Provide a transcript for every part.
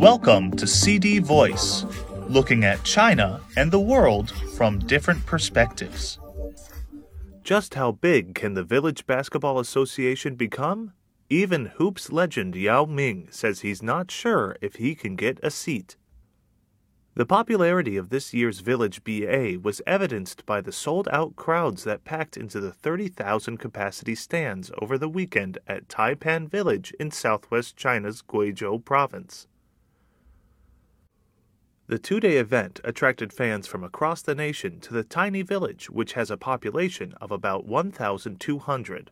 Welcome to CD Voice, looking at China and the world from different perspectives. Just how big can the Village Basketball Association become? Even Hoops legend Yao Ming says he's not sure if he can get a seat. The popularity of this year's Village BA was evidenced by the sold out crowds that packed into the 30,000 capacity stands over the weekend at Taipan Village in southwest China's Guizhou province. The two day event attracted fans from across the nation to the tiny village, which has a population of about 1,200.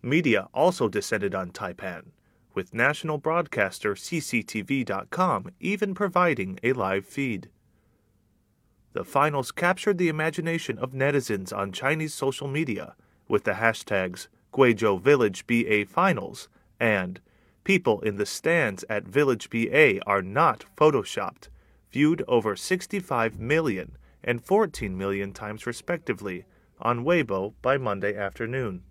Media also descended on Taipan, with national broadcaster CCTV.com even providing a live feed. The finals captured the imagination of netizens on Chinese social media with the hashtags Guizhou Village BA Finals and People in the stands at Village BA are not photoshopped viewed over 65 million and 14 million times respectively on Weibo by Monday afternoon.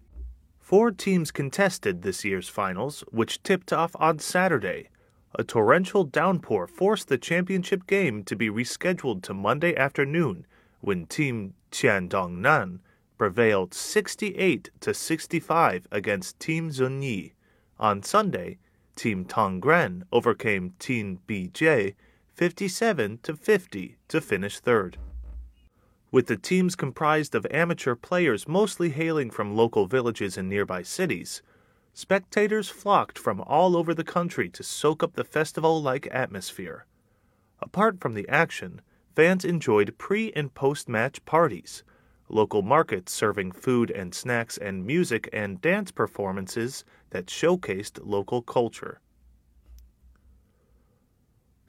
Four teams contested this year's finals, which tipped off on Saturday. A torrential downpour forced the championship game to be rescheduled to Monday afternoon when Team Qiandongnan prevailed 68 to 65 against Team Zunyi. On Sunday, Team Tongren overcame Team Bijie 57 to 50 to finish third. With the teams comprised of amateur players mostly hailing from local villages and nearby cities, spectators flocked from all over the country to soak up the festival like atmosphere. Apart from the action, fans enjoyed pre and post match parties, local markets serving food and snacks and music and dance performances that showcased local culture.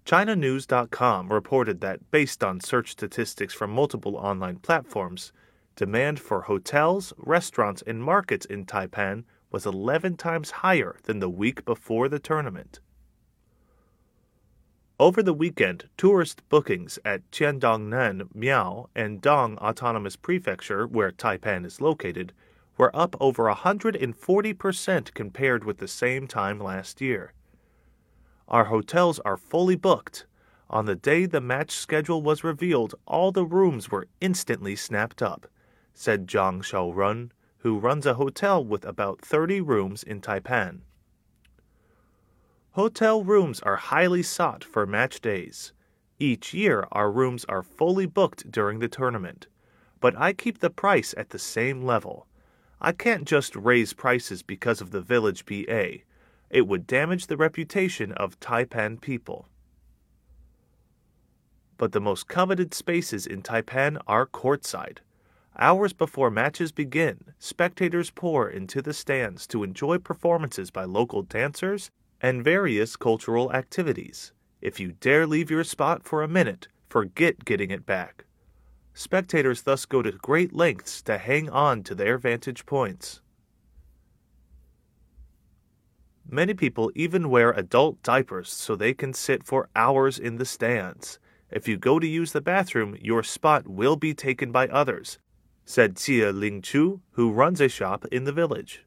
ChinaNews.com reported that, based on search statistics from multiple online platforms, demand for hotels, restaurants, and markets in Taipan was 11 times higher than the week before the tournament. Over the weekend, tourist bookings at Qiandongnan, Miao, and Dong Autonomous Prefecture, where Taipan is located, were up over 140% compared with the same time last year. Our hotels are fully booked. On the day the match schedule was revealed, all the rooms were instantly snapped up, said Zhang Xiaorun, who runs a hotel with about 30 rooms in Taipan. Hotel rooms are highly sought for match days. Each year, our rooms are fully booked during the tournament, but I keep the price at the same level. I can't just raise prices because of the Village BA it would damage the reputation of Taipan people. But the most coveted spaces in Taipan are courtside. Hours before matches begin, spectators pour into the stands to enjoy performances by local dancers and various cultural activities. If you dare leave your spot for a minute, forget getting it back. Spectators thus go to great lengths to hang on to their vantage points. Many people even wear adult diapers so they can sit for hours in the stands. If you go to use the bathroom, your spot will be taken by others, said Jie Ling Chu, who runs a shop in the village.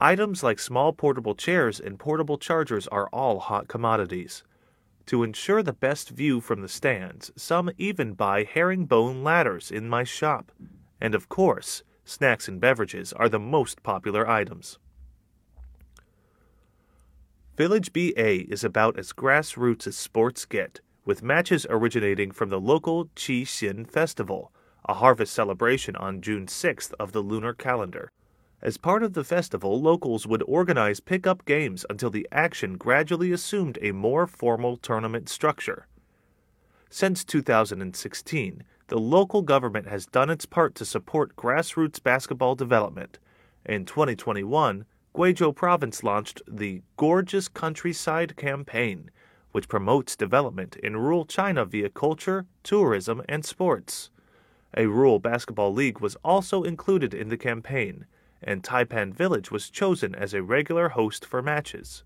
Items like small portable chairs and portable chargers are all hot commodities. To ensure the best view from the stands, some even buy herringbone ladders in my shop. And of course, snacks and beverages are the most popular items. Village BA is about as grassroots as sports get, with matches originating from the local Qi Xin Festival, a harvest celebration on June 6th of the lunar calendar. As part of the festival, locals would organize pickup games until the action gradually assumed a more formal tournament structure. Since 2016, the local government has done its part to support grassroots basketball development. In 2021, Guizhou Province launched the Gorgeous Countryside campaign, which promotes development in rural China via culture, tourism, and sports. A rural basketball league was also included in the campaign, and Taipan Village was chosen as a regular host for matches.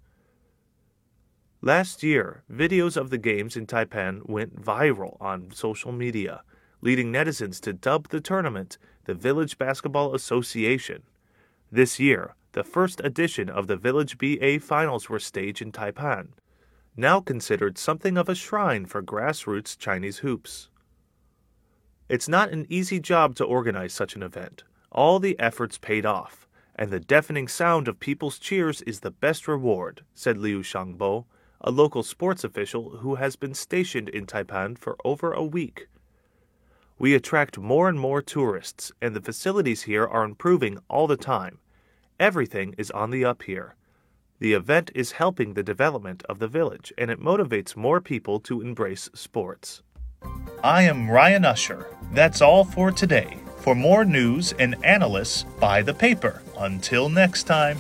Last year, videos of the games in Taipan went viral on social media, leading netizens to dub the tournament the Village Basketball Association. This year, the first edition of the Village BA finals were staged in Taipan. now considered something of a shrine for grassroots Chinese hoops. It's not an easy job to organize such an event. All the efforts paid off, and the deafening sound of people's cheers is the best reward, said Liu Shangbo, a local sports official who has been stationed in Taipan for over a week. We attract more and more tourists, and the facilities here are improving all the time. Everything is on the up here. The event is helping the development of the village, and it motivates more people to embrace sports. I am Ryan Usher. That's all for today. For more news and analysis, buy the paper. Until next time.